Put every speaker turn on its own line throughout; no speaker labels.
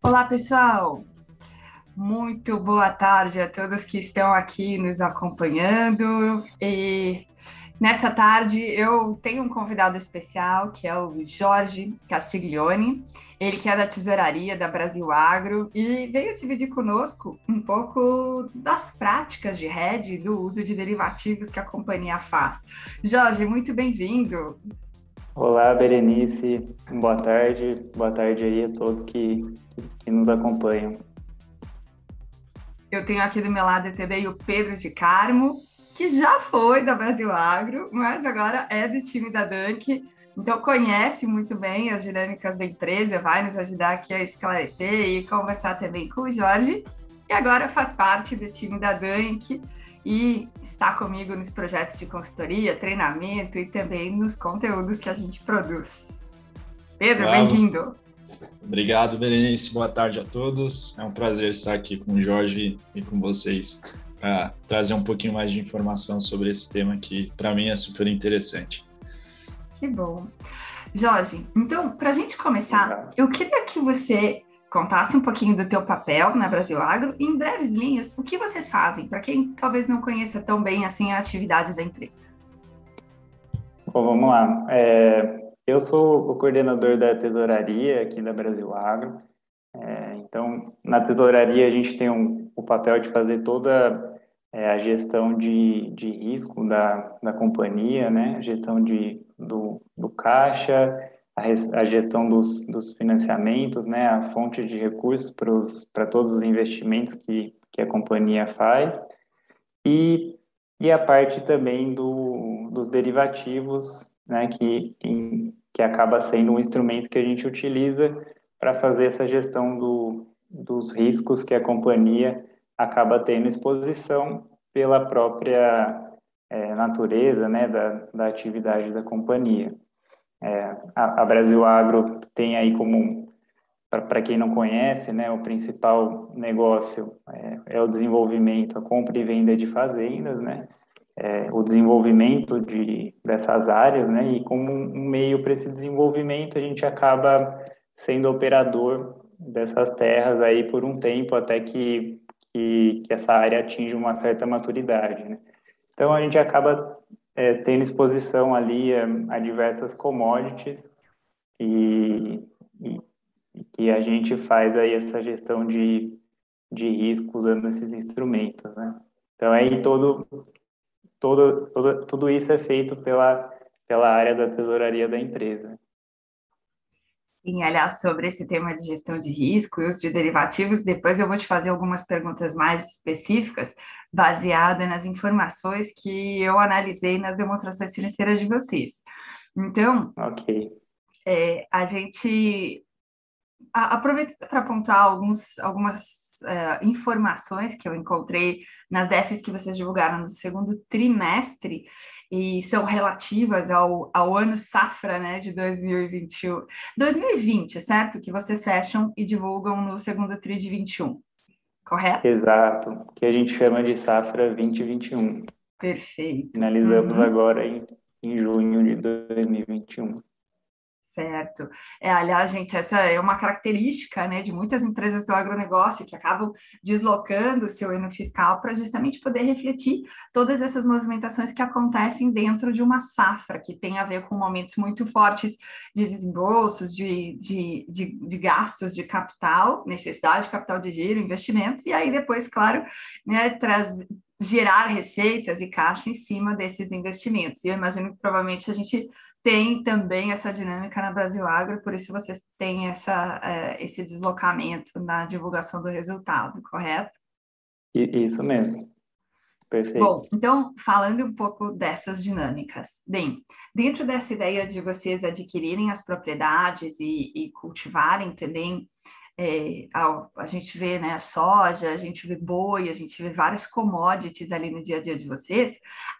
Olá, pessoal! Muito boa tarde a todos que estão aqui nos acompanhando. E nessa tarde eu tenho um convidado especial, que é o Jorge Castiglione, ele que é da tesouraria da Brasil Agro e veio dividir conosco um pouco das práticas de hedge do uso de derivativos que a companhia faz. Jorge, muito bem-vindo!
Olá, Berenice. Boa tarde. Boa tarde aí a todos que, que nos acompanham.
Eu tenho aqui do meu lado também o Pedro de Carmo, que já foi da Brasil Agro, mas agora é do time da Dunk. Então conhece muito bem as dinâmicas da empresa, vai nos ajudar aqui a esclarecer e conversar também com o Jorge. E agora faz parte do time da Dunk e está comigo nos projetos de consultoria, treinamento e também nos conteúdos que a gente produz. Pedro, bem-vindo.
Obrigado, Berenice. Boa tarde a todos. É um prazer estar aqui com o Jorge e com vocês para trazer um pouquinho mais de informação sobre esse tema que, para mim, é super interessante.
Que bom. Jorge, então, para a gente começar, eu queria que você contasse um pouquinho do teu papel na Brasil Agro e, em breves linhas, o que vocês fazem, para quem talvez não conheça tão bem assim a atividade da empresa.
Bom, vamos lá. É, eu sou o coordenador da tesouraria aqui da Brasil Agro. É, então, na tesouraria a gente tem um, o papel de fazer toda é, a gestão de, de risco da, da companhia, né? Gestão de, do, do caixa, a, gestão dos, dos financiamentos, né, as fontes de recursos para todos os investimentos que, que a companhia faz e, e a parte também do, dos derivativos, né, que, em, que acaba sendo um instrumento que a gente utiliza para fazer essa gestão do, dos riscos que a companhia acaba tendo exposição pela própria é, natureza né, da, da atividade da companhia. É, a, a, Brasil Agro tem aí como, para quem não conhece, né, o principal negócio é, é, o desenvolvimento, a compra e venda de fazendas, né, é, o desenvolvimento de, dessas áreas, né, e como um meio para esse desenvolvimento a gente acaba sendo operador dessas terras aí por um tempo até que, que, que essa área atinja uma certa maturidade, né. Então a gente acaba é, tendo exposição ali a, a diversas commodities e, e, e, a gente faz aí essa gestão de, de risco usando esses instrumentos, né? Então aí todo, todo, todo tudo isso é feito pela, pela área da tesouraria da empresa.
Sim, aliás, sobre esse tema de gestão de risco e uso de derivativos, depois eu vou te fazer algumas perguntas mais específicas, baseada nas informações que eu analisei nas demonstrações financeiras de vocês. Então,
okay.
é, a gente aproveita para apontar alguns, algumas é, informações que eu encontrei nas DEFs que vocês divulgaram no segundo trimestre e são relativas ao, ao ano safra né, de 2021. 2020, certo? Que vocês fecham e divulgam no segundo TRI de 21 correto?
Exato, que a gente chama de safra 2021.
Perfeito.
Finalizamos uhum. agora em, em junho de 2021.
Certo. É, aliás, gente, essa é uma característica né, de muitas empresas do agronegócio que acabam deslocando o seu ano fiscal para justamente poder refletir todas essas movimentações que acontecem dentro de uma safra, que tem a ver com momentos muito fortes de desembolsos, de, de, de, de gastos de capital, necessidade de capital de giro, investimentos, e aí depois, claro, né, gerar receitas e caixa em cima desses investimentos. E eu imagino que provavelmente a gente tem também essa dinâmica na Brasil Agro, por isso vocês têm essa, é, esse deslocamento na divulgação do resultado, correto?
Isso mesmo. Perfeito.
Bom, então, falando um pouco dessas dinâmicas. Bem, dentro dessa ideia de vocês adquirirem as propriedades e, e cultivarem também é, a, a, gente vê né, soja, a gente vê boi, a gente vê vários commodities ali no dia a dia de vocês.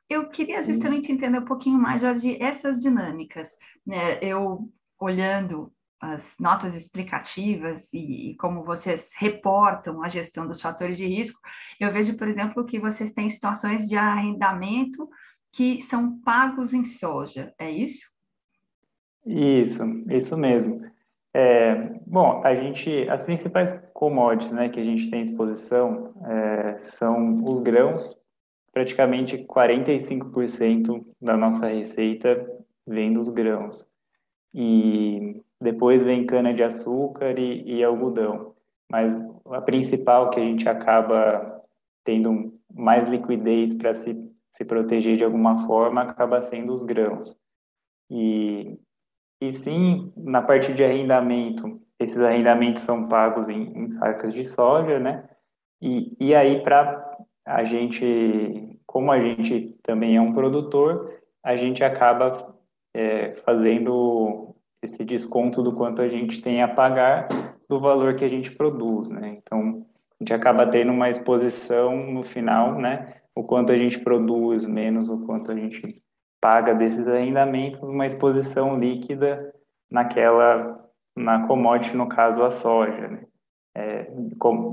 Eu queria justamente entender um pouquinho mais de essas dinâmicas. Né? Eu olhando as notas explicativas e, e, como vocês reportam a gestão dos fatores de risco, eu vejo, por exemplo, que vocês têm situações de arrendamento que são pagos em soja, é isso?
Isso, isso mesmo. É, bom, a gente, as principais commodities né, que a gente tem à disposição é, são os grãos, praticamente 45% da nossa receita vem dos grãos. E depois vem cana-de-açúcar e, e, algodão. Mas a principal que a gente acaba tendo mais liquidez para se, se proteger de alguma forma acaba sendo os grãos. E, e sim, na parte de arrendamento, esses arrendamentos são pagos em, em sacas de soja, né? E, e aí, para a gente, como a gente também é um produtor, a gente acaba é, fazendo esse desconto do quanto a gente tem a pagar do valor que a gente produz, né? Então, a gente acaba tendo uma exposição no final, né? O quanto a gente produz, menos o quanto a gente paga desses arrendamentos, uma exposição líquida naquela, na commodity, no caso, a soja, né? É,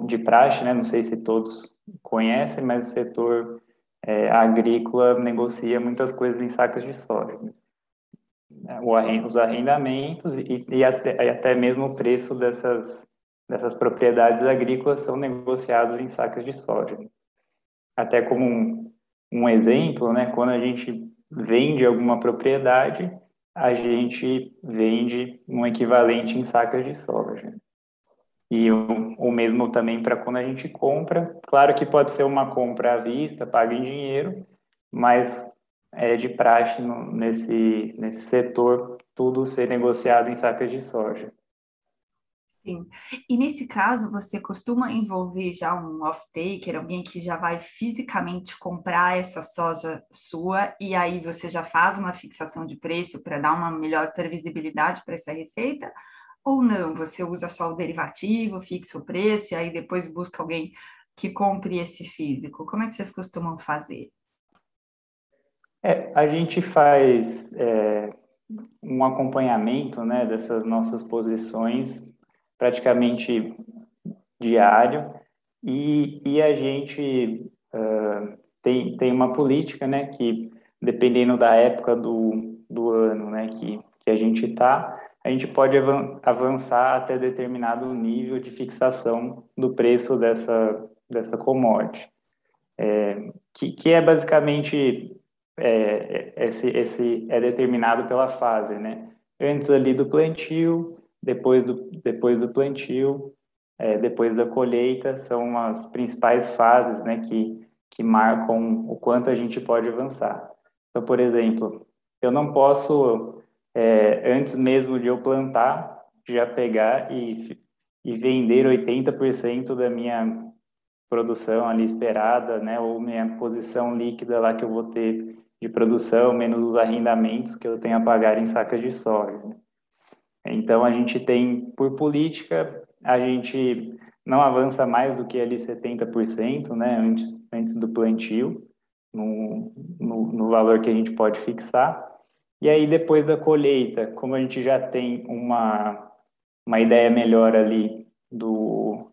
de praxe, né? Não sei se todos conhecem, mas o setor é, agrícola negocia muitas coisas em sacas de soja. Né? os arrendamentos e, e, até, e até mesmo o preço dessas, dessas propriedades agrícolas são negociados em sacas de soja. Até como um, um exemplo, né, quando a gente vende alguma propriedade, a gente vende um equivalente em sacas de soja. E o, o mesmo também para quando a gente compra. Claro que pode ser uma compra à vista, paga em dinheiro, mas é de praxe no, nesse, nesse setor tudo ser negociado em sacas de soja.
Sim. E nesse caso, você costuma envolver já um off-taker, alguém que já vai fisicamente comprar essa soja sua, e aí você já faz uma fixação de preço para dar uma melhor previsibilidade para essa receita? Ou não? Você usa só o derivativo, fixa o preço, e aí depois busca alguém que compre esse físico? Como é que vocês costumam fazer?
É, a gente faz é, um acompanhamento né, dessas nossas posições praticamente diário e, e a gente uh, tem, tem uma política né, que, dependendo da época do, do ano né, que, que a gente está, a gente pode avançar até determinado nível de fixação do preço dessa, dessa commodity, é, que, que é basicamente é, esse, esse é determinado pela fase, né? Antes ali do plantio, depois do, depois do plantio, é, depois da colheita, são as principais fases, né, que, que marcam o quanto a gente pode avançar. Então, por exemplo, eu não posso, é, antes mesmo de eu plantar, já pegar e, e vender 80% da minha produção ali esperada, né, ou minha posição líquida lá que eu vou ter de produção, menos os arrendamentos que eu tenho a pagar em sacas de soja. Né? Então, a gente tem, por política, a gente não avança mais do que ali 70%, né, antes, antes do plantio, no, no, no valor que a gente pode fixar. E aí, depois da colheita, como a gente já tem uma, uma ideia melhor ali do...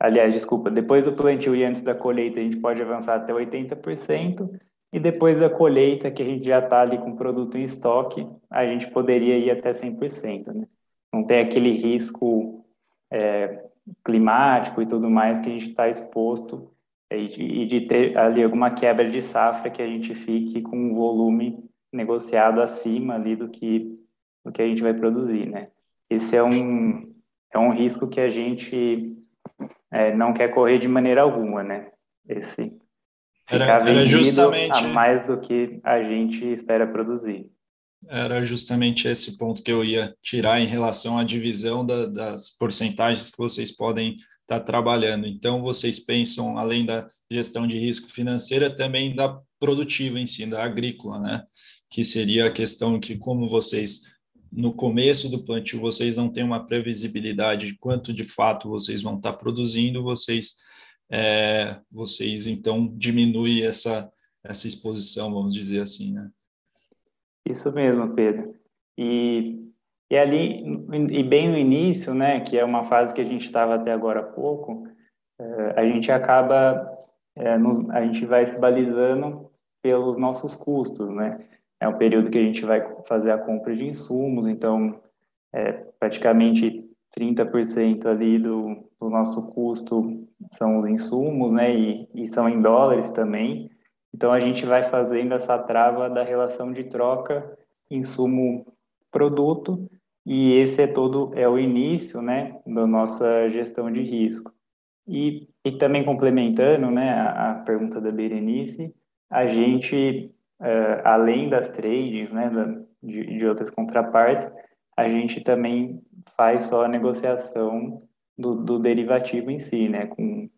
Aliás, desculpa, depois do plantio e antes da colheita, a gente pode avançar até 80%, e depois da colheita, que a gente já está ali com o produto em estoque, a gente poderia ir até 100%. Né? Não tem aquele risco é, climático e tudo mais que a gente está exposto e de, e de, ter ali alguma quebra de safra que a gente fique com um volume negociado acima ali do que, do que a gente vai produzir. Né? Esse é um, é um risco que a gente é, não quer correr de maneira alguma, né? Esse, ficar era, era justamente a mais do que a gente espera produzir.
Era justamente esse ponto que eu ia tirar em relação à divisão da, das porcentagens que vocês podem estar tá trabalhando. Então, vocês pensam, além da gestão de risco financeira, também da produtiva em si, da agrícola, né? Que seria a questão que, como vocês no começo do plantio vocês não têm uma previsibilidade de quanto de fato vocês vão estar tá produzindo, vocês é, vocês então diminuem essa, essa exposição, vamos dizer assim, né?
Isso mesmo, Pedro. E, e ali, e bem no início, né, que é uma fase que a gente estava até agora há pouco, é, a gente acaba, é, nos, a gente vai se balizando pelos nossos custos, né? É um período que a gente vai fazer a compra de insumos, então é, praticamente 30% ali do, do, nosso custo são os insumos, né, e, e são em dólares também. Então, a gente vai fazendo essa trava da relação de troca insumo-produto, e esse é todo, é o início, né, da nossa gestão de risco. E, e também complementando, né, a, a pergunta da Berenice, a gente, uh, além das trades, né, da, de, de outras contrapartes, a gente também faz só a negociação do, do derivativo em si, né, com,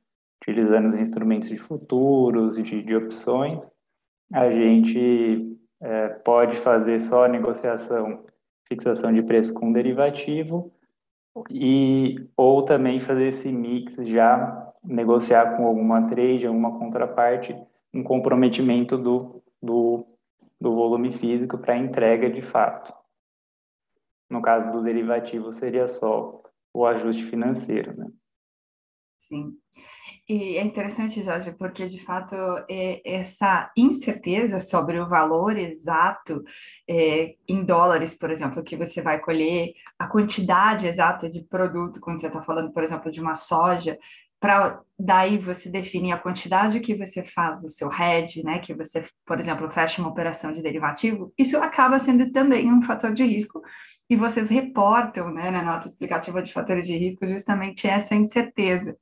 utilizando os instrumentos de futuros de, de opções, a gente é, pode fazer só negociação, fixação de preço com derivativo e ou também fazer esse mix já negociar com alguma trade, alguma contraparte, um comprometimento do, do, do volume físico para entrega de fato. No caso do derivativo, seria só o ajuste financeiro, né?
Sim. E é interessante, Jorge, porque de fato é essa incerteza sobre o valor exato é, em dólares, por exemplo, que você vai colher, a quantidade exata de produto, quando você está falando, por exemplo, de uma soja, para daí você definir a quantidade que você faz do seu hedge, né, que você, por exemplo, fecha uma operação de derivativo, isso acaba sendo também um fator de risco e vocês reportam, né, na nota explicativa de fatores de risco justamente essa incerteza.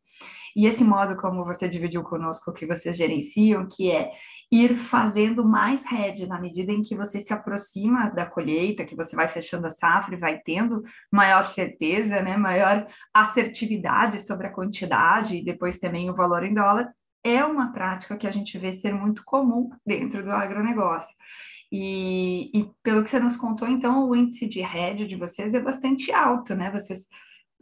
E esse modo como você dividiu conosco que vocês gerenciam, que é ir fazendo mais hedge na medida em que você se aproxima da colheita, que você vai fechando a safra e vai tendo maior certeza, né, maior assertividade sobre a quantidade e depois também o valor em dólar, é uma prática que a gente vê ser muito comum dentro do agronegócio. E, e, pelo que você nos contou, então, o índice de hedge de vocês é bastante alto, né? Vocês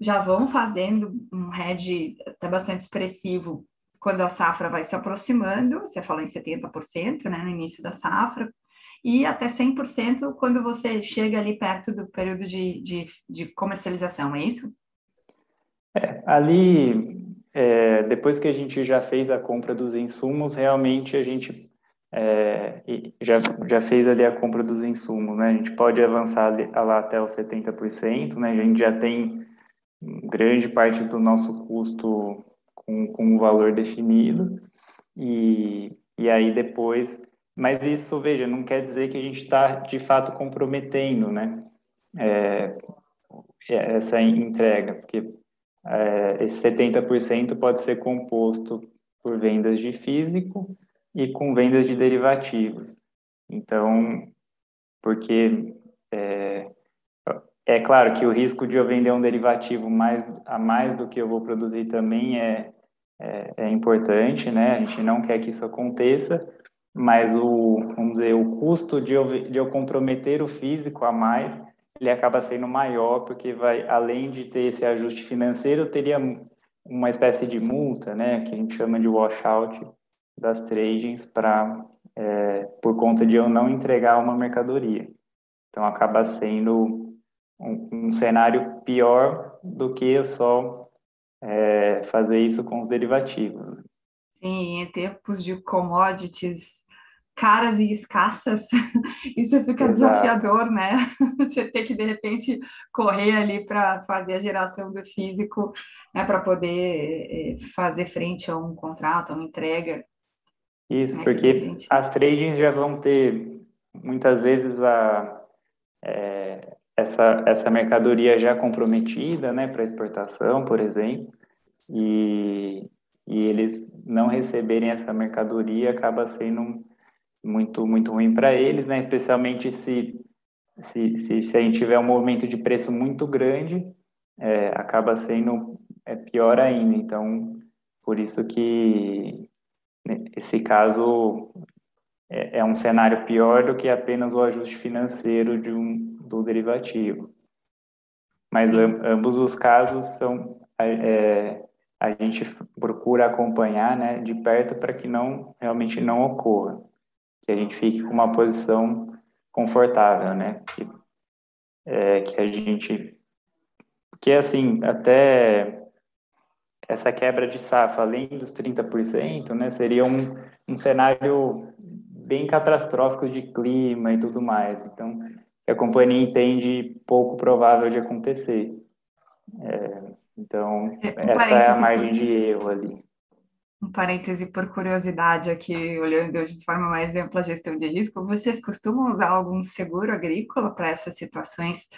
já vão fazendo um hedge até bastante expressivo quando a safra vai se aproximando, você falou em 70%, né, no início da safra, e até 100% quando você chega ali perto do período de, de, de comercialização, é isso?
É, ali, é, depois que a gente já fez a compra dos insumos, realmente a gente é, já, já fez ali a compra dos insumos, né? A gente pode avançar ali, lá até os 70%, né? A gente já tem grande parte do nosso custo com, com um valor definido e, e aí depois... Mas isso, veja, não quer dizer que a gente está, de fato, comprometendo, né? É, essa entrega, porque é, esse 70% pode ser composto por vendas de físico e com vendas de derivativos. Então, porque é, é claro que o risco de eu vender um derivativo mais, a mais do que eu vou produzir também é, é, é importante, né? A gente não quer que isso aconteça, mas o, vamos dizer, o custo de eu, de eu comprometer o físico a mais, ele acaba sendo maior, porque vai, além de ter esse ajuste financeiro, teria uma espécie de multa, né? Que a gente chama de washout, das tradings para é, por conta de eu não entregar uma mercadoria. Então acaba sendo um, um cenário pior do que só é, fazer isso com os derivativos.
Sim, em tempos de commodities caras e escassas, isso fica Exato. desafiador, né? Você ter que, de repente, correr ali para fazer a geração do físico, né, para poder é, fazer frente a um contrato, a uma entrega.
Isso, né, porque as tradings já vão ter muitas vezes a, é, essa, essa mercadoria já comprometida né, para exportação, por exemplo, e, e eles não receberem essa mercadoria acaba sendo muito, muito ruim para eles, né, especialmente se, se, se, se, a gente tiver um movimento de preço muito grande, é, acaba sendo é, pior ainda. Então, por isso que esse caso é, é, um cenário pior do que apenas o ajuste financeiro de um, do derivativo. Mas ambos os casos são é, a gente procura acompanhar né, de perto para que não realmente não ocorra, que a gente fique com uma posição confortável, né? Que, é, que a gente que assim até essa quebra de safra, além dos 30%, né, seria um, um cenário bem catastrófico de clima e tudo mais. Então, a companhia entende pouco provável de acontecer. É, então, é, essa é a margem de erro ali.
Um parêntese por curiosidade aqui, olhando de forma mais ampla a gestão de risco, vocês costumam usar algum seguro agrícola para essas situações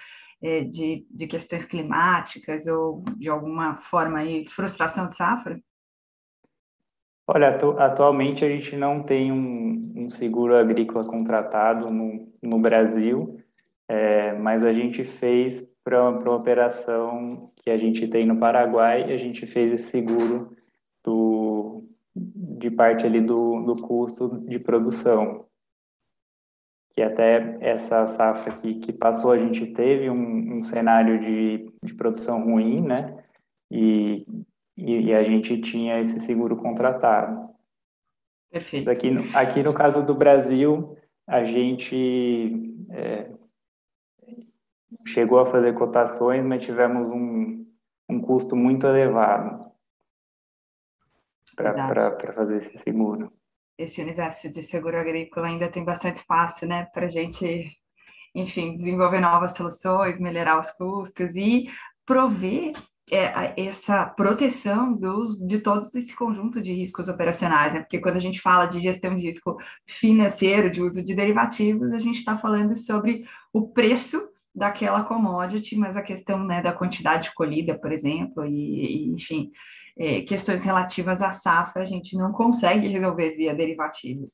é, de, de questões climáticas ou de alguma forma aí frustração de safra?
Olha, atu atualmente a gente não tem um, um seguro agrícola contratado no, no Brasil, é, mas a gente fez para uma operação que a gente tem no Paraguai, a gente fez esse seguro do, de parte ali do, do custo de produção. Que até essa safra aqui que passou, a gente teve um, um cenário de, de produção ruim, né? E e, e a gente tinha esse seguro contratado.
Perfeito.
Aqui, aqui no caso do Brasil, a gente é, chegou a fazer cotações, mas tivemos um, um custo muito elevado para fazer esse seguro.
Esse universo de seguro agrícola ainda tem bastante espaço, né, para a gente, enfim, desenvolver novas soluções, melhorar os custos e prover é, essa proteção dos, de todo esse conjunto de riscos operacionais, né? porque quando a gente fala de gestão de risco financeiro, de uso de derivativos, a gente está falando sobre o preço daquela commodity, mas a questão né, da quantidade colhida, por exemplo, e, e enfim, é, questões relativas à safra, a gente não consegue resolver via derivativos.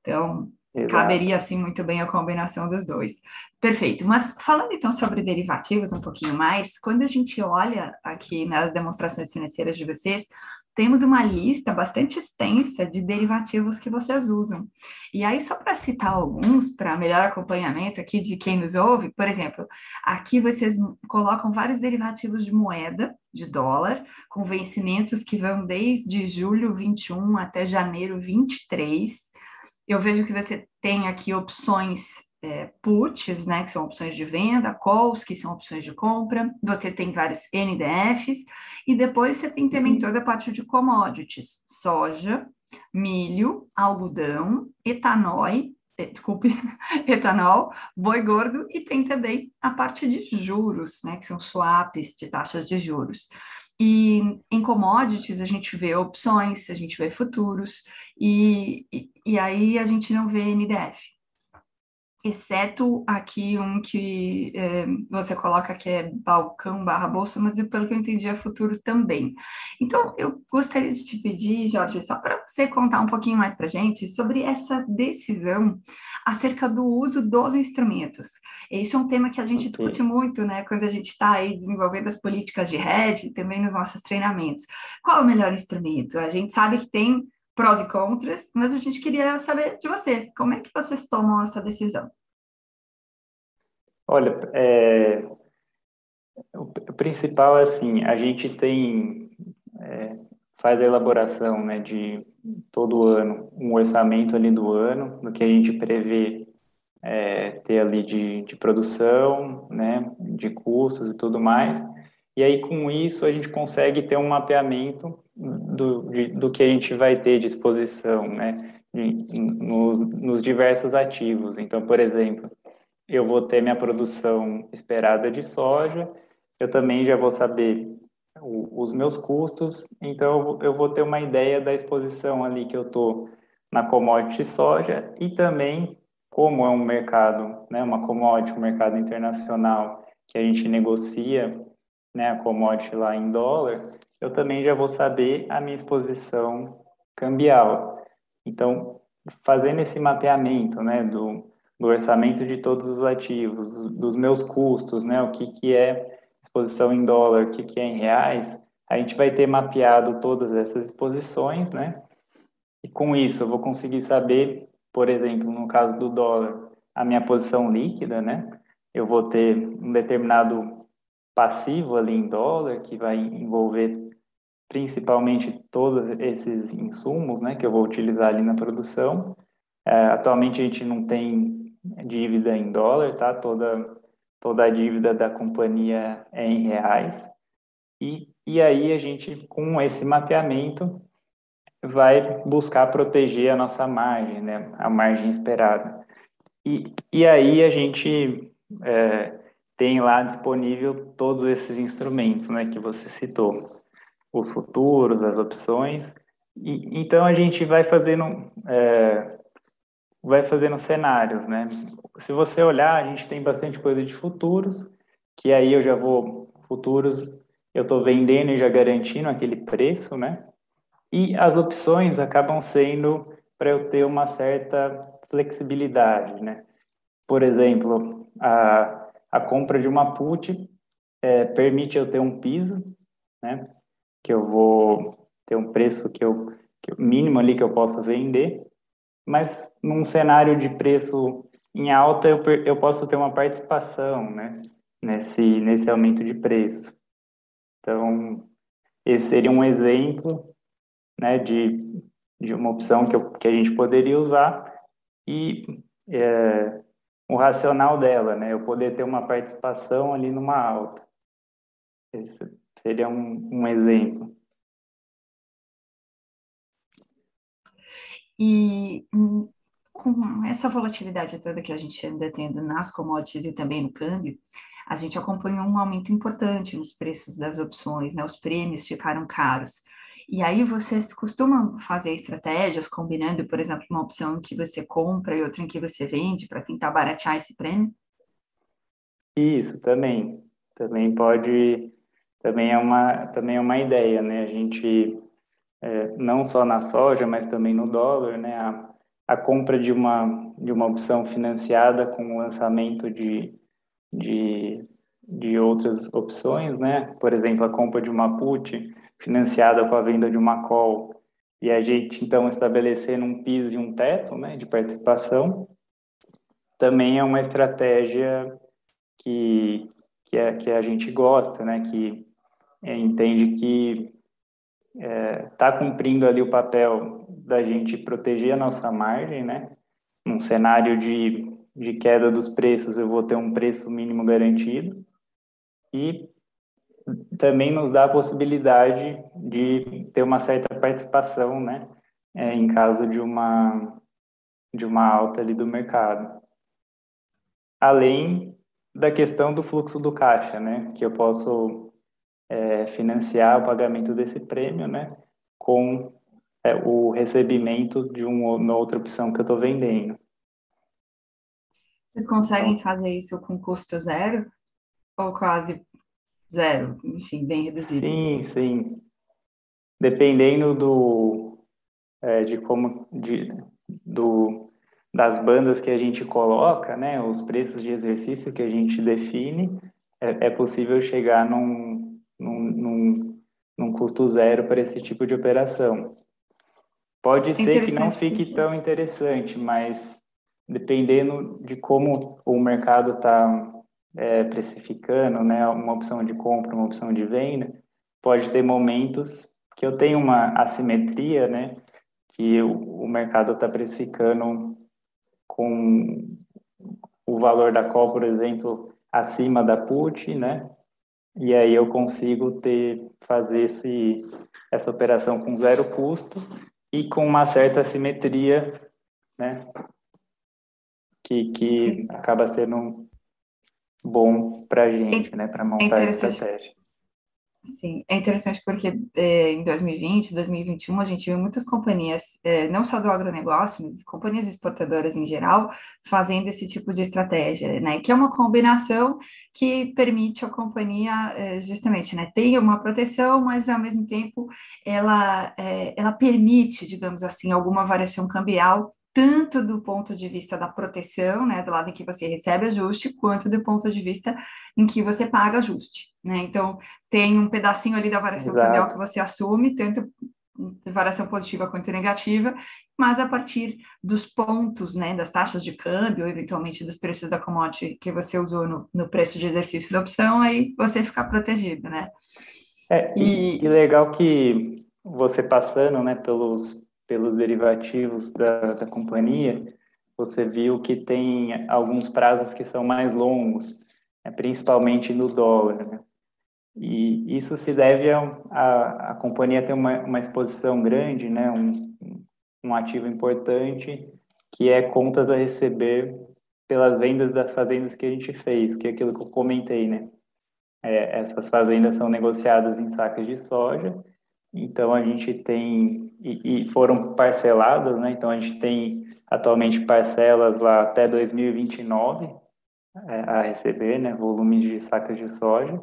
Então, Exato. Caberia, assim, muito bem a combinação dos dois. Perfeito. Mas falando então sobre derivativos um pouquinho mais, quando a gente olha aqui nas demonstrações financeiras de vocês, temos uma lista bastante extensa de derivativos que vocês usam. E aí, só para citar alguns, para melhor acompanhamento aqui de quem nos ouve, por exemplo, aqui vocês colocam vários derivativos de moeda, de dólar, com vencimentos que vão desde julho 21 até janeiro 23 eu vejo que você tem aqui opções é, puts, né, que são opções de venda, calls, que são opções de compra, você tem vários NDFs, e depois você tem também uhum. toda a parte de commodities, soja, milho, algodão, etanol, eh, desculpe, etanol, boi gordo, e tem também a parte de juros, né, que são swaps de taxas de juros. E em commodities a gente vê opções, a gente vê futuros, e, e, e aí a gente não vê NDF. Exceto aqui um que é, você coloca que é balcão barra bolsa, mas pelo que eu entendi é futuro também. Então, eu gostaria de te pedir, Jorge, só para você contar um pouquinho mais para a gente sobre essa decisão acerca do uso dos instrumentos. Esse é um tema que a gente okay. discute muito, né, quando a gente está aí desenvolvendo as políticas de rede também nos nossos treinamentos. Qual é o melhor instrumento? A gente sabe que tem prós e contras, mas a gente queria saber de vocês, como é que vocês tomam essa decisão?
Olha, é, o principal é assim, a gente tem, é, faz a elaboração né, de todo ano, um orçamento ali do ano, do que a gente prevê é, ter ali de, de produção, né, de custos e tudo mais, e aí com isso a gente consegue ter um mapeamento do, de, do que a gente vai ter de exposição, né, nos, nos diversos ativos. Então, por exemplo, eu vou ter minha produção esperada de soja, eu também já vou saber o, os meus custos, então eu vou ter uma ideia da exposição ali que eu estou na commodity soja e também como é um mercado, né, uma commodity, um mercado internacional que a gente negocia, né, a commodity lá em dólar, eu também já vou saber a minha exposição cambial. Então, fazendo esse mapeamento, né, do, do orçamento de todos os ativos, dos meus custos, né, o que, que é exposição em dólar, o que, que é em reais, a gente vai ter mapeado todas essas exposições, né, e com isso eu vou conseguir saber, por exemplo, no caso do dólar, a minha posição líquida, né, eu vou ter um determinado passivo ali em dólar que vai envolver principalmente todos esses insumos né, que eu vou utilizar ali na produção. É, atualmente a gente não tem dívida em dólar, tá? Toda, toda a dívida da companhia é em reais. E, e aí a gente, com esse mapeamento, vai buscar proteger a nossa margem, né? A margem esperada. E, e aí a gente é, tem lá disponível todos esses instrumentos, né, que você citou, os futuros, as opções. E, então a gente vai fazendo é, vai fazendo cenários, né? Se você olhar, a gente tem bastante coisa de futuros, que aí eu já vou futuros, eu estou vendendo e já garantindo aquele preço, né? E as opções acabam sendo para eu ter uma certa flexibilidade, né? Por exemplo, a, a compra de uma put é, permite eu ter um piso, né? Que eu vou ter um preço que eu que, mínimo ali que eu posso vender, mas num cenário de preço em alta eu, eu posso ter uma participação, né? Nesse nesse aumento de preço. Então esse seria um exemplo, né? De de uma opção que, eu, que a gente poderia usar e é, o racional dela, né? Eu poder ter uma participação ali numa alta. Esse seria um, um exemplo.
E hum, com essa volatilidade toda que a gente anda tendo nas commodities e também no câmbio, a gente acompanhou um aumento importante nos preços das opções, né? Os prêmios ficaram caros. E aí vocês costumam fazer estratégias combinando, por exemplo, uma opção que você compra e outra em que você vende para tentar baratear esse prêmio?
Isso, também. Também pode, também é uma, também é uma ideia, né? A gente, é, não só na soja, mas também no dólar, né? A, a compra de uma, de uma opção financiada com o lançamento de, de, de outras opções, né? Por exemplo, a compra de uma put, financiada com a venda de uma call e a gente então estabelecendo um piso e um teto né, de participação, também é uma estratégia que, que, é, que a gente gosta, né, que é, entende que está é, tá cumprindo ali o papel da gente proteger a nossa margem, né, num cenário de, de queda dos preços eu vou ter um preço mínimo garantido. E também nos dá a possibilidade de ter uma certa participação, né, é, em caso de uma de uma alta ali do mercado. Além da questão do fluxo do caixa, né, que eu posso é, financiar o pagamento desse prêmio, né, com é, o recebimento de uma outra opção que eu estou vendendo.
Vocês conseguem fazer isso com custo zero ou quase zero, enfim, bem reduzido.
Sim, sim. Dependendo do é, de como de, do das bandas que a gente coloca, né, os preços de exercício que a gente define, é, é possível chegar num, num, num, num custo zero para esse tipo de operação. Pode ser que não fique tão interessante, mas dependendo de como o mercado está é, precificando, né, uma opção de compra, uma opção de venda, pode ter momentos que eu tenho uma assimetria, né, que o, o mercado está precificando com o valor da call, por exemplo, acima da put, né, e aí eu consigo ter fazer esse essa operação com zero custo e com uma certa assimetria, né, que, que acaba sendo bom para a gente, né, para montar é a estratégia.
Sim, é interessante porque é, em 2020, 2021, a gente viu muitas companhias, é, não só do agronegócio, mas companhias exportadoras em geral, fazendo esse tipo de estratégia, né? Que é uma combinação que permite a companhia, é, justamente, né, ter uma proteção, mas ao mesmo tempo ela, é, ela permite, digamos assim, alguma variação cambial tanto do ponto de vista da proteção, né, do lado em que você recebe ajuste, quanto do ponto de vista em que você paga ajuste, né? Então, tem um pedacinho ali da variação cambial que você assume, tanto variação positiva quanto negativa, mas a partir dos pontos, né, das taxas de câmbio, eventualmente dos preços da commodity que você usou no, no preço de exercício da opção, aí você fica protegido, né?
É, e, e legal que você passando, né, pelos pelos derivativos da, da companhia, você viu que tem alguns prazos que são mais longos, né, principalmente no dólar. Né? E isso se deve a, a, a companhia ter uma, uma exposição grande, né, um, um ativo importante, que é contas a receber pelas vendas das fazendas que a gente fez, que é aquilo que eu comentei, né? É, essas fazendas são negociadas em sacas de soja, então a gente tem e, e, foram parceladas, né? Então a gente tem atualmente parcelas lá até 2029 é, a receber, né? Volumes de sacas de soja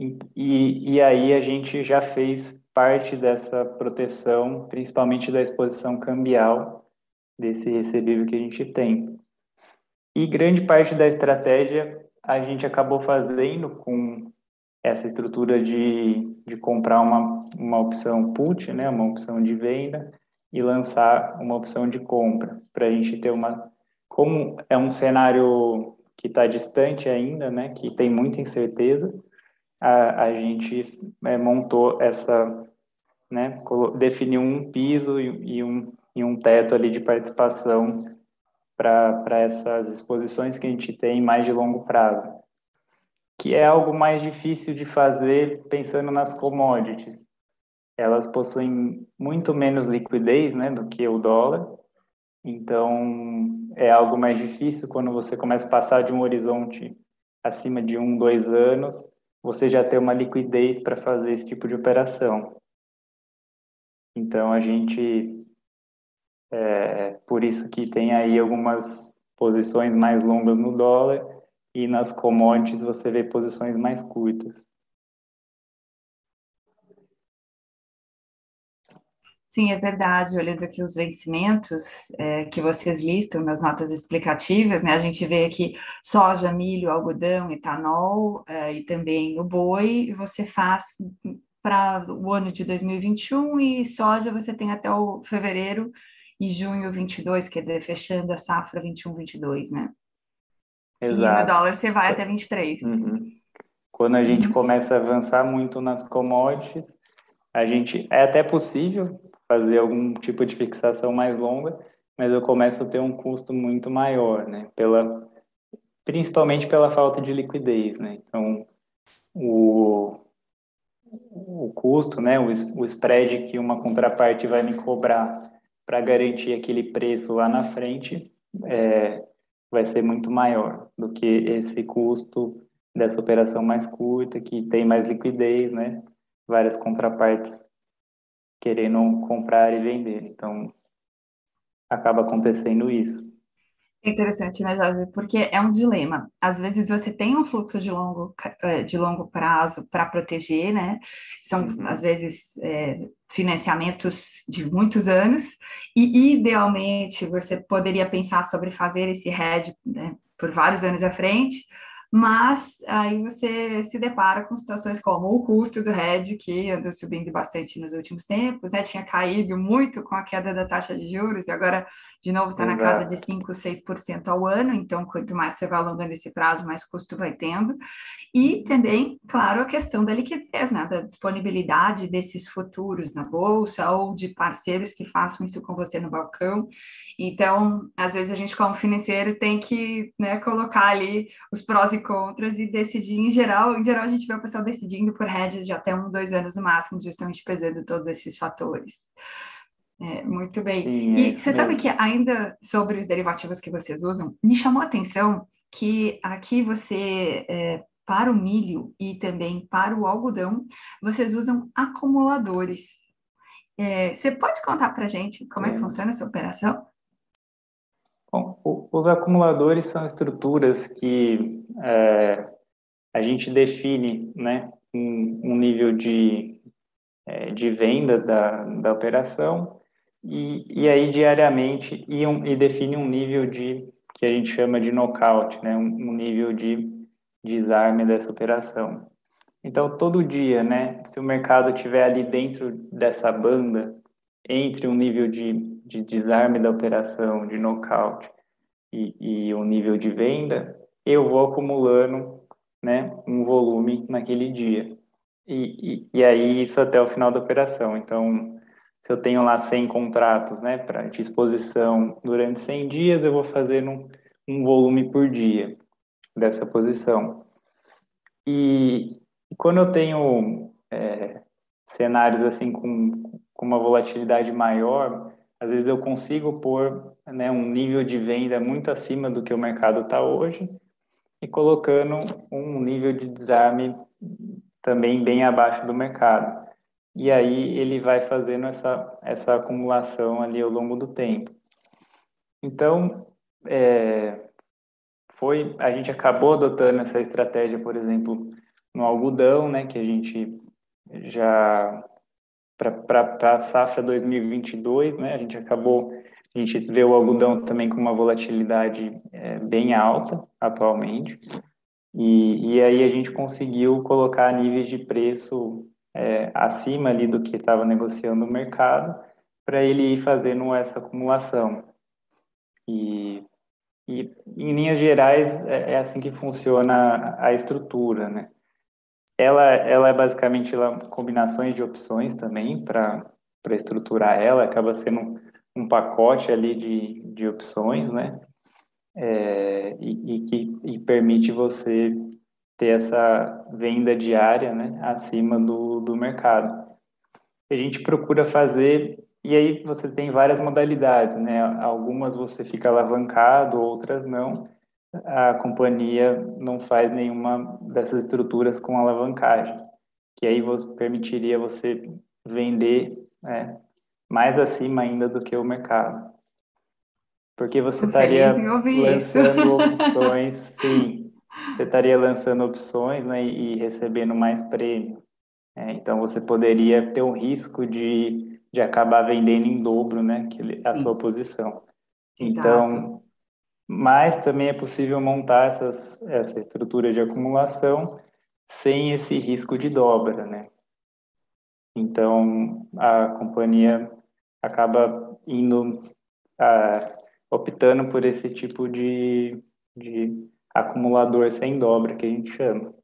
e, e, e aí a gente já fez parte dessa proteção, principalmente da exposição cambial desse recebível que a gente tem. E grande parte da estratégia a gente acabou fazendo com essa estrutura de, de comprar uma, uma opção put, né, uma opção de venda, e lançar uma opção de compra, para a gente ter uma. Como é um cenário que está distante ainda, né, que tem muita incerteza, a, a gente é, montou essa. Né, definiu um piso e, e, um, e um teto ali de participação para essas exposições que a gente tem mais de longo prazo, que é algo mais difícil de fazer pensando nas commodities. Elas possuem muito menos liquidez né, do que o dólar, então é algo mais difícil quando você começa a passar de um horizonte acima de um, dois anos, você já ter uma liquidez para fazer esse tipo de operação. Então a gente é, por isso que tem aí algumas posições mais longas no dólar e nas commodities você vê posições mais curtas.
Sim, é verdade. Olhando aqui os vencimentos é, que vocês listam nas notas explicativas, né? A gente vê aqui soja, milho, algodão, etanol é, e também o boi. Você faz para o ano de 2021 e soja você tem até o fevereiro e junho 22, quer dizer, fechando a safra 21-22, né?
Exato.
E no dólar você vai até 23.
Uhum. Quando a gente uhum. começa a avançar muito nas commodities, a gente é até possível fazer algum tipo de fixação mais longa, mas eu começo a ter um custo muito maior, né? Pela principalmente pela falta de liquidez, né? Então, o, o custo, né, o, o spread que uma contraparte vai me cobrar para garantir aquele preço lá na frente é, vai ser muito maior do que esse custo dessa operação mais curta, que tem mais liquidez, né? Várias contrapartes querendo comprar e vender. Então, acaba acontecendo isso.
É interessante, né, Jorge? Porque é um dilema. Às vezes você tem um fluxo de longo, é, de longo prazo para proteger, né? São, uhum. às vezes, é, financiamentos de muitos anos, e idealmente você poderia pensar sobre fazer esse hedge né, por vários anos à frente, mas aí você se depara com situações como o custo do RED, que andou subindo bastante nos últimos tempos, né? tinha caído muito com a queda da taxa de juros, e agora, de novo, está na casa de 5%, 6% ao ano, então, quanto mais você vai alongando esse prazo, mais custo vai tendo. E também, claro, a questão da liquidez, né? da disponibilidade desses futuros na bolsa, ou de parceiros que façam isso com você no balcão. Então, às vezes a gente, como financeiro, tem que né, colocar ali os prós e contras e decidir. Em geral, em geral, a gente vê o pessoal decidindo por hedges de até um, dois anos no máximo, justamente pesando todos esses fatores. É, muito bem. Sim, e é você mesmo. sabe que ainda sobre os derivativos que vocês usam, me chamou a atenção que aqui você, é, para o milho e também para o algodão, vocês usam acumuladores. É, você pode contar para gente como é que funciona essa operação?
Bom, os acumuladores são estruturas que é, a gente define né, um, um nível de, é, de venda da, da operação e, e aí diariamente e, um, e define um nível de que a gente chama de knockout, né, um, um nível de desarme dessa operação. Então, todo dia, né, se o mercado estiver ali dentro dessa banda, entre um nível de de desarme da operação, de nocaute e, o nível de venda, eu vou acumulando né, um volume naquele dia. E, e, e, aí isso até o final da operação. Então, se eu tenho lá 100 contratos né, para disposição durante 100 dias, eu vou fazer um, um volume por dia dessa posição. E, e quando eu tenho é, cenários assim com, com uma volatilidade maior, às vezes eu consigo pôr né, um nível de venda muito acima do que o mercado está hoje e colocando um nível de desarme também bem abaixo do mercado. E aí ele vai fazendo essa, essa acumulação ali ao longo do tempo. Então, é, foi a gente acabou adotando essa estratégia, por exemplo, no algodão, né, que a gente já para a safra 2022, né? A gente acabou, a gente vê o algodão também com uma volatilidade é, bem alta atualmente, e, e aí a gente conseguiu colocar níveis de preço é, acima ali do que estava negociando o mercado, para ele ir fazendo essa acumulação. E, e em linhas gerais é, é assim que funciona a estrutura, né? Ela, ela é basicamente combinações de opções também para estruturar ela, acaba sendo um, um, pacote ali de, de opções, né? É, e, e, que e permite você ter essa venda diária né, acima do, do mercado. A gente procura fazer, e aí você tem várias modalidades, né? Algumas você fica alavancado, outras não a companhia não faz nenhuma dessas estruturas com alavancagem, que aí você, permitiria você vender né, mais acima ainda do que o mercado. Porque você estaria lançando opções, sim, você estaria lançando opções né, e recebendo mais prêmio. É, então você poderia ter um risco de, de acabar vendendo em dobro né, a sua posição. Então, mas também é possível montar essas, essa estrutura de acumulação sem esse risco de dobra, né? Então, a companhia acaba indo, a, optando por esse tipo de, de acumulador sem dobra, que a gente chama.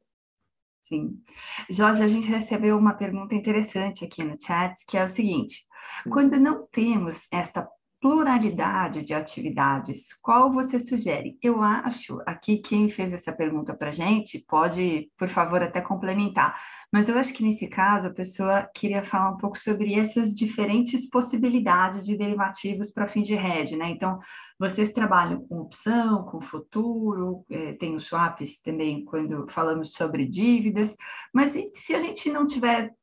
Sim. Jorge, a gente recebeu uma pergunta interessante aqui no chat, que é o seguinte: quando não temos esta pluralidade de atividades, qual você sugere? Eu acho, aqui quem fez essa pergunta para a gente pode, por favor, até complementar, mas eu acho que nesse caso a pessoa queria falar um pouco sobre essas diferentes possibilidades de derivativos para fim de rede, né? Então, vocês trabalham com opção, com futuro, eh, tem os swaps também quando falamos sobre dívidas, mas se a gente não tiver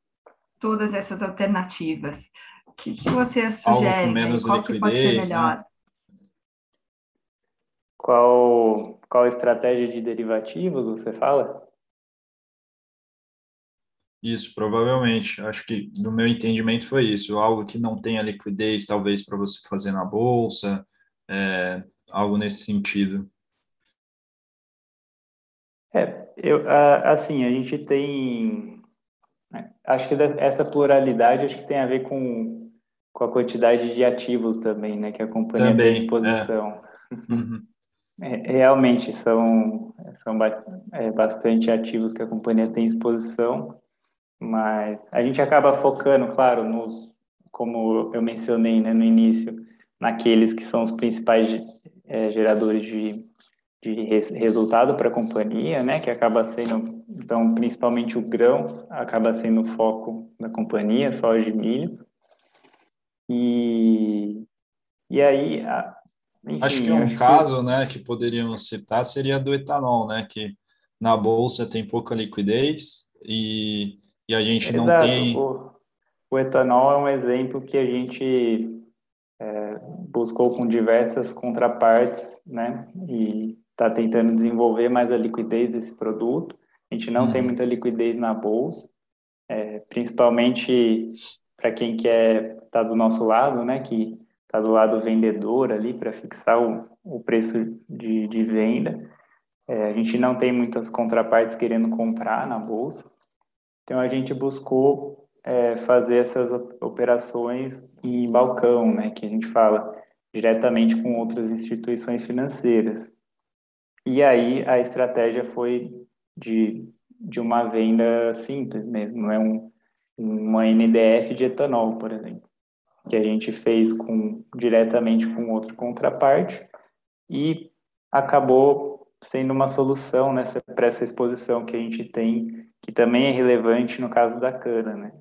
todas essas alternativas, que, que você sugere?
menos
Qual liquidez, que pode ser né? melhor? Né?
Qual, qual estratégia de derivativos você fala?
Isso, provavelmente. Acho que, no meu entendimento, foi isso. Algo que não tenha liquidez, talvez, para você fazer na bolsa, é, algo nesse sentido.
É, eu, assim, a gente tem. Né, acho que essa pluralidade acho que tem a ver com com a quantidade de ativos também, né, que a companhia também, tem à disposição. É. Uhum. É, realmente são, são é, bastante ativos que a companhia tem à disposição, mas a gente acaba focando, claro, nos, como eu mencionei né, no início, naqueles que são os principais é, geradores de, de resultado para a companhia, né, que acaba sendo, então, principalmente o grão, acaba sendo o foco da companhia, soja e milho, e, e aí,
enfim, acho que um acho caso, que... né, que poderíamos citar seria do etanol, né, que na bolsa tem pouca liquidez e, e a gente Exato. não tem.
O, o etanol é um exemplo que a gente é, buscou com diversas contrapartes, né, e está tentando desenvolver mais a liquidez desse produto. A gente não tem uhum. muita liquidez na bolsa, é, principalmente para quem quer estar tá do nosso lado, né, que está do lado vendedor ali para fixar o, o preço de, de venda. É, a gente não tem muitas contrapartes querendo comprar na bolsa, então a gente buscou é, fazer essas operações em balcão, né, que a gente fala diretamente com outras instituições financeiras. E aí a estratégia foi de, de uma venda simples mesmo, não é um, uma NDF de etanol, por exemplo que a gente fez com, diretamente com outra contraparte e acabou sendo uma solução nessa para essa exposição que a gente tem, que também é relevante no caso da cana, né?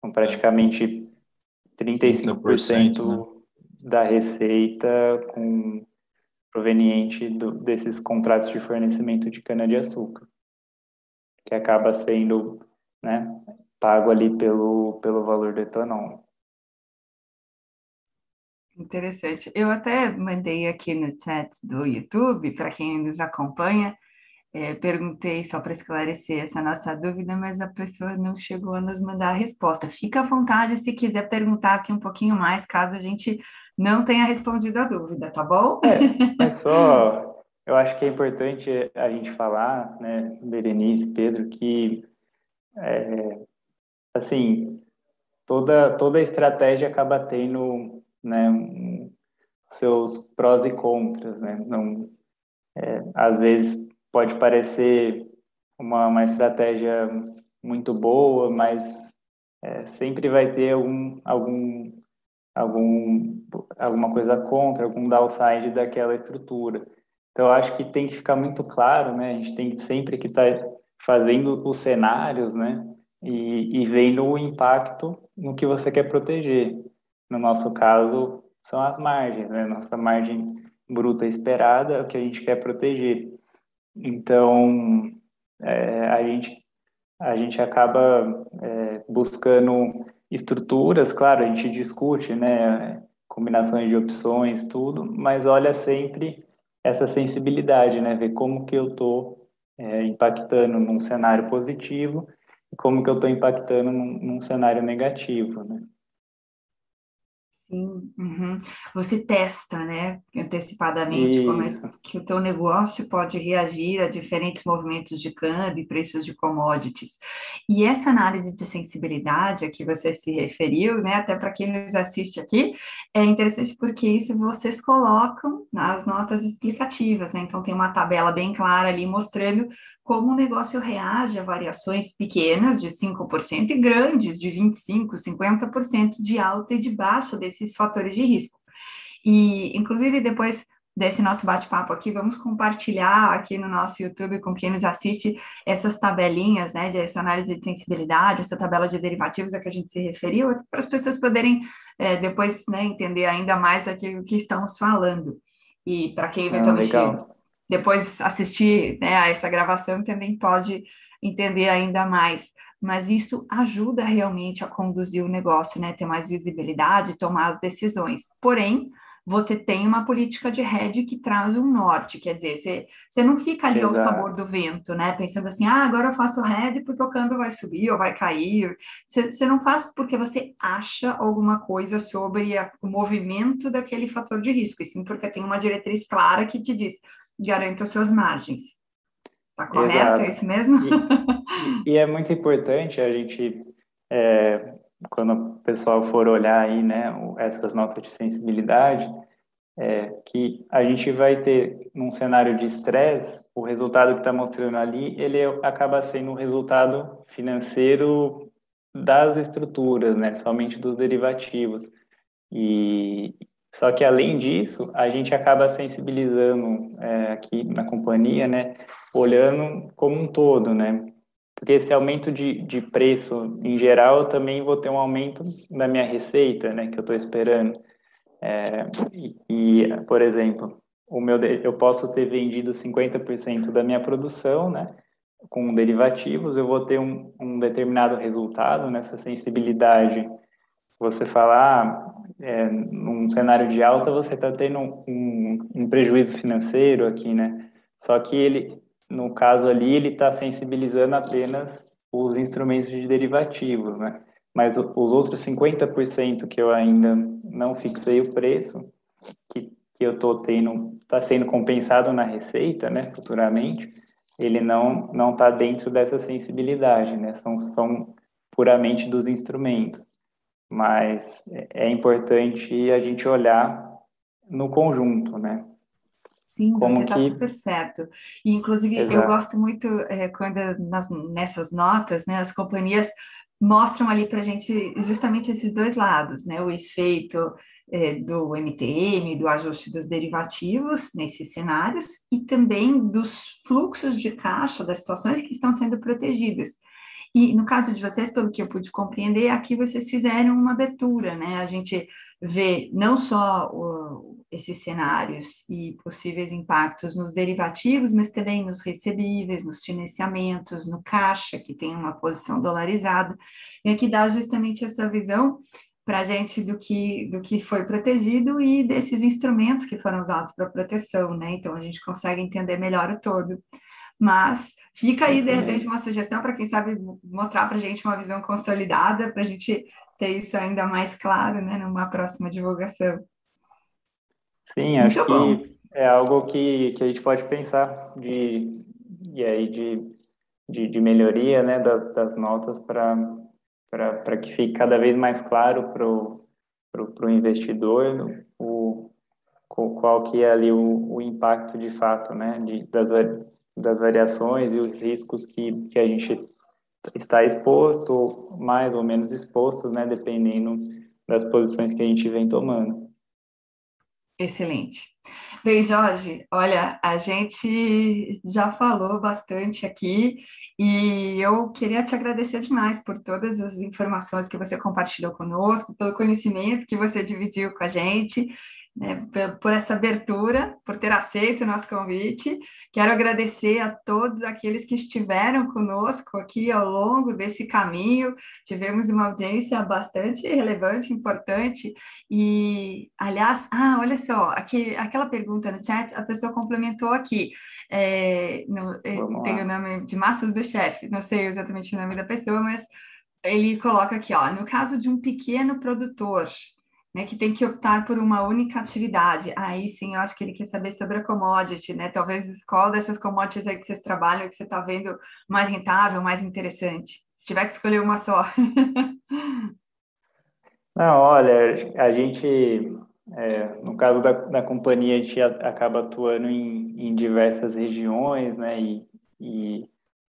Com praticamente 35% né? da receita com proveniente do, desses contratos de fornecimento de cana-de-açúcar, que acaba sendo né, pago ali pelo, pelo valor do etanol.
Interessante. Eu até mandei aqui no chat do YouTube, para quem nos acompanha, é, perguntei só para esclarecer essa nossa dúvida, mas a pessoa não chegou a nos mandar a resposta. Fica à vontade se quiser perguntar aqui um pouquinho mais, caso a gente não tenha respondido a dúvida, tá bom?
É, é só, eu acho que é importante a gente falar, né, Berenice, Pedro, que, é, assim, toda, toda estratégia acaba tendo né, seus prós e contras, né? Não, é, às vezes pode parecer uma, uma estratégia muito boa, mas é, sempre vai ter algum, algum, algum, alguma coisa contra, algum downside daquela estrutura. Então, acho que tem que ficar muito claro, né? A gente tem sempre que estar tá fazendo os cenários, né? E, e vendo o impacto no que você quer proteger. No nosso caso, são as margens, né? Nossa margem bruta esperada é o que a gente quer proteger. Então, é, a, gente, a gente acaba é, buscando estruturas, claro, a gente discute, né? Combinações de opções, tudo, mas olha sempre essa sensibilidade, né? Ver como que eu estou é, impactando num cenário positivo como que eu estou impactando num, num cenário negativo, né?
Sim, uhum. Você testa, né, antecipadamente Isso. como é que o teu negócio pode reagir a diferentes movimentos de câmbio e preços de commodities. E essa análise de sensibilidade a que você se referiu, né, até para quem nos assiste aqui, é interessante porque isso vocês colocam nas notas explicativas, né? Então tem uma tabela bem clara ali mostrando como o negócio reage a variações pequenas de 5% e grandes de 25%, 50% de alta e de baixa desses fatores de risco. E, inclusive, depois desse nosso bate-papo aqui, vamos compartilhar aqui no nosso YouTube com quem nos assiste essas tabelinhas, né, de essa análise de sensibilidade, essa tabela de derivativos a que a gente se referiu, para as pessoas poderem é, depois né, entender ainda mais aqui o que estamos falando. E para quem eventualmente ah, depois assistir né, a essa gravação também pode entender ainda mais. Mas isso ajuda realmente a conduzir o negócio, né? Ter mais visibilidade, tomar as decisões. Porém, você tem uma política de hedge que traz um norte, quer dizer, você, você não fica ali Exato. ao sabor do vento, né? Pensando assim, ah, agora eu faço hedge porque o câmbio vai subir ou vai cair. Você, você não faz porque você acha alguma coisa sobre a, o movimento daquele fator de risco, e sim porque tem uma diretriz clara que te diz, garanta as suas margens. Está correto? Exato. É isso mesmo?
E, e, é muito importante a gente, é, quando o pessoal for olhar aí, né, essas notas de sensibilidade, é, que a gente vai ter, num cenário de estresse, o resultado que está mostrando ali, ele acaba sendo um resultado financeiro das estruturas, né, somente dos derivativos. E, só que, além disso, a gente acaba sensibilizando é, aqui na companhia, né, olhando como um todo, né? Porque esse aumento de, de preço, em geral, eu também vou ter um aumento da minha receita, né, que eu estou esperando. É, e, e, por exemplo, o meu, eu posso ter vendido 50% da minha produção, né, com derivativos, eu vou ter um, um determinado resultado nessa sensibilidade. Você falar, é, num cenário de alta, você está tendo um, um, prejuízo financeiro aqui, né? Só que ele, no caso ali, ele está sensibilizando apenas os instrumentos de derivativo, né? Mas os outros 50% que eu ainda não fixei o preço, que, que eu estou tendo, está sendo compensado na receita, né, futuramente, ele não não está dentro dessa sensibilidade, né? São, são puramente dos instrumentos mas é importante a gente olhar no conjunto, né?
Sim, Como você está que... super certo. E, inclusive, Exato. eu gosto muito é, quando nas, nessas notas, né, as companhias mostram ali para a gente justamente esses dois lados, né? O efeito é, do MTM, do ajuste dos derivativos nesses cenários e também dos fluxos de caixa das situações que estão sendo protegidas. E no caso de vocês, pelo que eu pude compreender, aqui vocês fizeram uma abertura, né? A gente vê não só o, esses cenários e possíveis impactos nos derivativos, mas também nos recebíveis, nos financiamentos, no caixa, que tem uma posição dolarizada, e aqui dá justamente essa visão para a gente do que, do que foi protegido e desses instrumentos que foram usados para proteção, né? Então a gente consegue entender melhor o todo. Mas fica aí, de repente, uma sugestão para quem sabe mostrar para a gente uma visão consolidada, para a gente ter isso ainda mais claro, né, numa próxima divulgação.
Sim, acho Muito que bom. é algo que, que a gente pode pensar de, e aí de, de, de melhoria, né, das, das notas para para que fique cada vez mais claro para o investidor o, qual que é ali o, o impacto de fato, né, de, das, das variações e os riscos que, que a gente está exposto, mais ou menos exposto, né, dependendo das posições que a gente vem tomando.
Excelente. Bem, Jorge, olha, a gente já falou bastante aqui e eu queria te agradecer demais por todas as informações que você compartilhou conosco, pelo conhecimento que você dividiu com a gente né, por essa abertura, por ter aceito o nosso convite. Quero agradecer a todos aqueles que estiveram conosco aqui ao longo desse caminho. Tivemos uma audiência bastante relevante, importante. E, aliás, ah, olha só, aqui, aquela pergunta no chat, a pessoa complementou aqui. É, no, é, tem o nome de Massas do Chefe, não sei exatamente o nome da pessoa, mas ele coloca aqui, ó, no caso de um pequeno produtor, né, que tem que optar por uma única atividade. Aí sim, eu acho que ele quer saber sobre a commodity, né? Talvez qual dessas commodities aí que vocês trabalham que você está vendo mais rentável, mais interessante. Se tiver que escolher uma só.
Não, olha, a gente, é, no caso da, da companhia, a gente acaba atuando em, em diversas regiões, né? E, e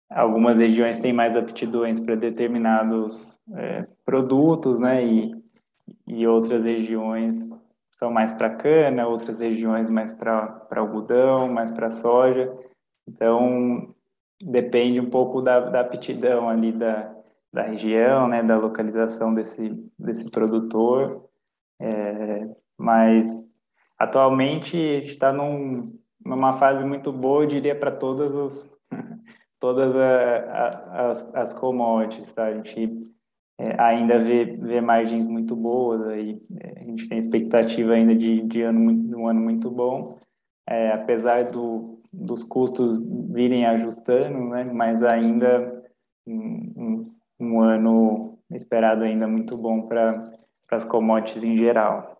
algumas regiões têm mais aptidões para determinados é, produtos, né? E, e outras regiões são mais para cana, outras regiões mais para algodão, mais para soja. Então, depende um pouco da, da aptidão ali da, da região, né, da localização desse, desse produtor. É, mas, atualmente, a gente está num, numa fase muito boa, eu diria, para todas, os, todas a, a, as, as commodities. Tá? A gente é, ainda vê, margens muito boas, aí, é, a gente tem expectativa ainda de, de, ano, um ano muito bom, é, apesar do, dos custos virem ajustando, né, mas ainda um, um, um ano esperado ainda muito bom para as commodities em geral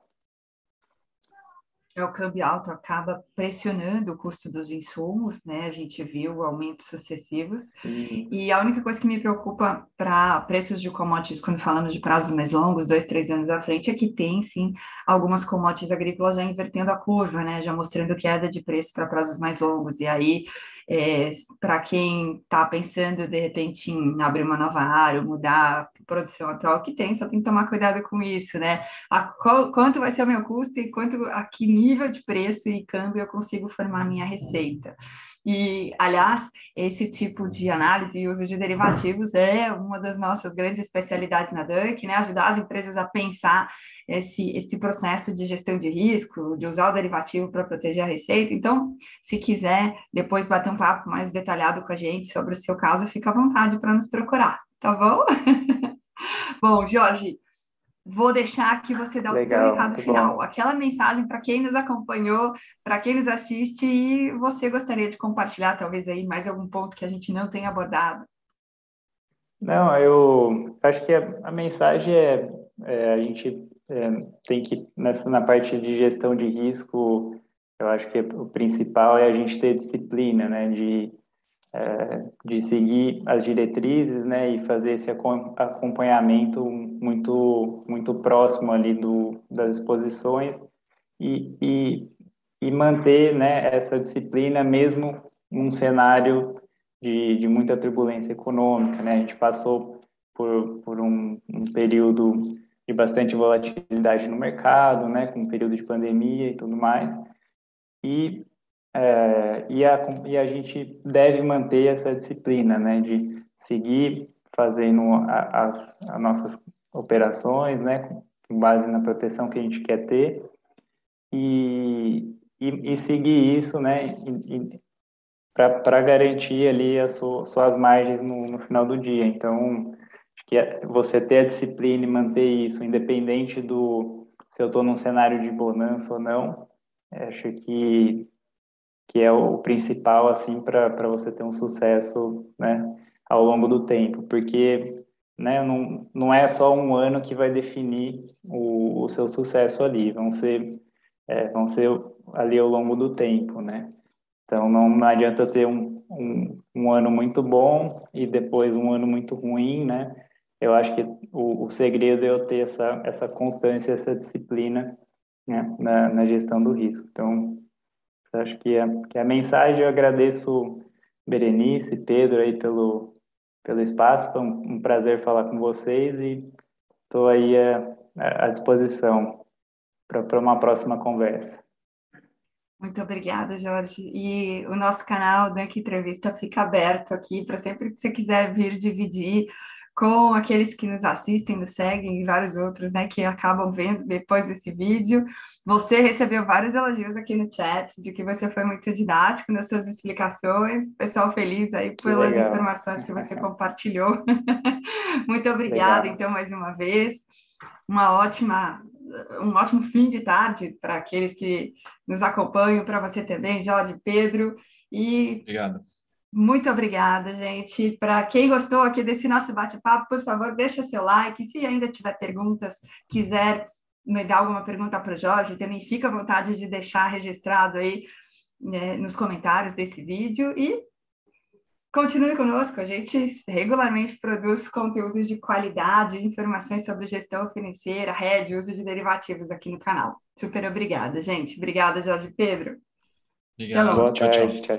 é o câmbio alto acaba pressionando o custo dos insumos, né? A gente viu aumentos sucessivos. Sim. E a única coisa que me preocupa para preços de commodities, quando falamos de prazos mais longos, dois, três anos à frente, é que tem, sim, algumas commodities agrícolas já invertendo a curva, né? Já mostrando queda de preço para prazos mais longos. E aí é, para quem está pensando de repente em abrir uma nova área, mudar a produção atual que tem, só tem que tomar cuidado com isso, né? A, qual, quanto vai ser o meu custo e quanto a que nível de preço e câmbio eu consigo formar minha receita. E, aliás, esse tipo de análise e uso de derivativos é uma das nossas grandes especialidades na DUC, né? Ajudar as empresas a pensar esse, esse processo de gestão de risco, de usar o derivativo para proteger a receita. Então, se quiser depois bater um papo mais detalhado com a gente sobre o seu caso, fica à vontade para nos procurar, tá bom? bom, Jorge, vou deixar que você dá o Legal, seu recado final, bom. aquela mensagem para quem nos acompanhou, para quem nos assiste e você gostaria de compartilhar talvez aí mais algum ponto que a gente não tenha abordado.
Não, eu acho que a, a mensagem é, é, a gente é, tem que, nessa, na parte de gestão de risco, eu acho que o principal é a gente ter disciplina, né, de, é, de seguir as diretrizes, né, e fazer esse acompanhamento muito, muito próximo ali do, das exposições e, e, e manter, né, essa disciplina mesmo num cenário de, de muita turbulência econômica, né, a gente passou por, por um, um período de bastante volatilidade no mercado, né, com o período de pandemia e tudo mais. E, é, e, a, e a gente deve manter essa disciplina, né, de seguir fazendo as, as nossas operações, né, com base na proteção que a gente quer ter, e, e, e seguir isso, né, para garantir ali as suas margens no, no, final do dia. Então, que é você ter a disciplina e manter isso, independente do se eu estou num cenário de bonança ou não, acho que que é o principal assim para você ter um sucesso, né, ao longo do tempo, porque né, não, não é só um ano que vai definir o, o seu sucesso ali, vão ser, é, vão ser ali ao longo do tempo, né? Então, não adianta ter um, um, um, ano muito bom e depois um ano muito ruim, né? Eu acho que o, o segredo é eu ter essa, essa constância, essa disciplina né, na, na gestão do risco. Então, acho que a, que a mensagem eu agradeço Berenice, Pedro aí pelo, pelo espaço. Foi um, um prazer falar com vocês e estou aí à, à disposição para uma próxima conversa.
Muito obrigada, Jorge. E o nosso canal Dunk Entrevista fica aberto aqui para sempre que você quiser vir dividir com aqueles que nos assistem, nos seguem e vários outros, né, que acabam vendo depois desse vídeo. Você recebeu vários elogios aqui no chat de que você foi muito didático nas suas explicações. Pessoal feliz aí pelas informações que você compartilhou. muito obrigada, Legal. então, mais uma vez. Uma ótima um ótimo fim de tarde para aqueles que nos acompanham, para você também, Jorge, Pedro.
E Obrigado.
Muito obrigada, gente. Para quem gostou aqui desse nosso bate-papo, por favor, deixa seu like. Se ainda tiver perguntas, quiser me dar alguma pergunta para o Jorge, também fica à vontade de deixar registrado aí né, nos comentários desse vídeo. E continue conosco, a gente regularmente produz conteúdos de qualidade, informações sobre gestão financeira, rede, uso de derivativos aqui no canal. Super obrigada, gente. Obrigada, Jorge Pedro.
Obrigado. Boa
tchau, tchau. tchau, tchau.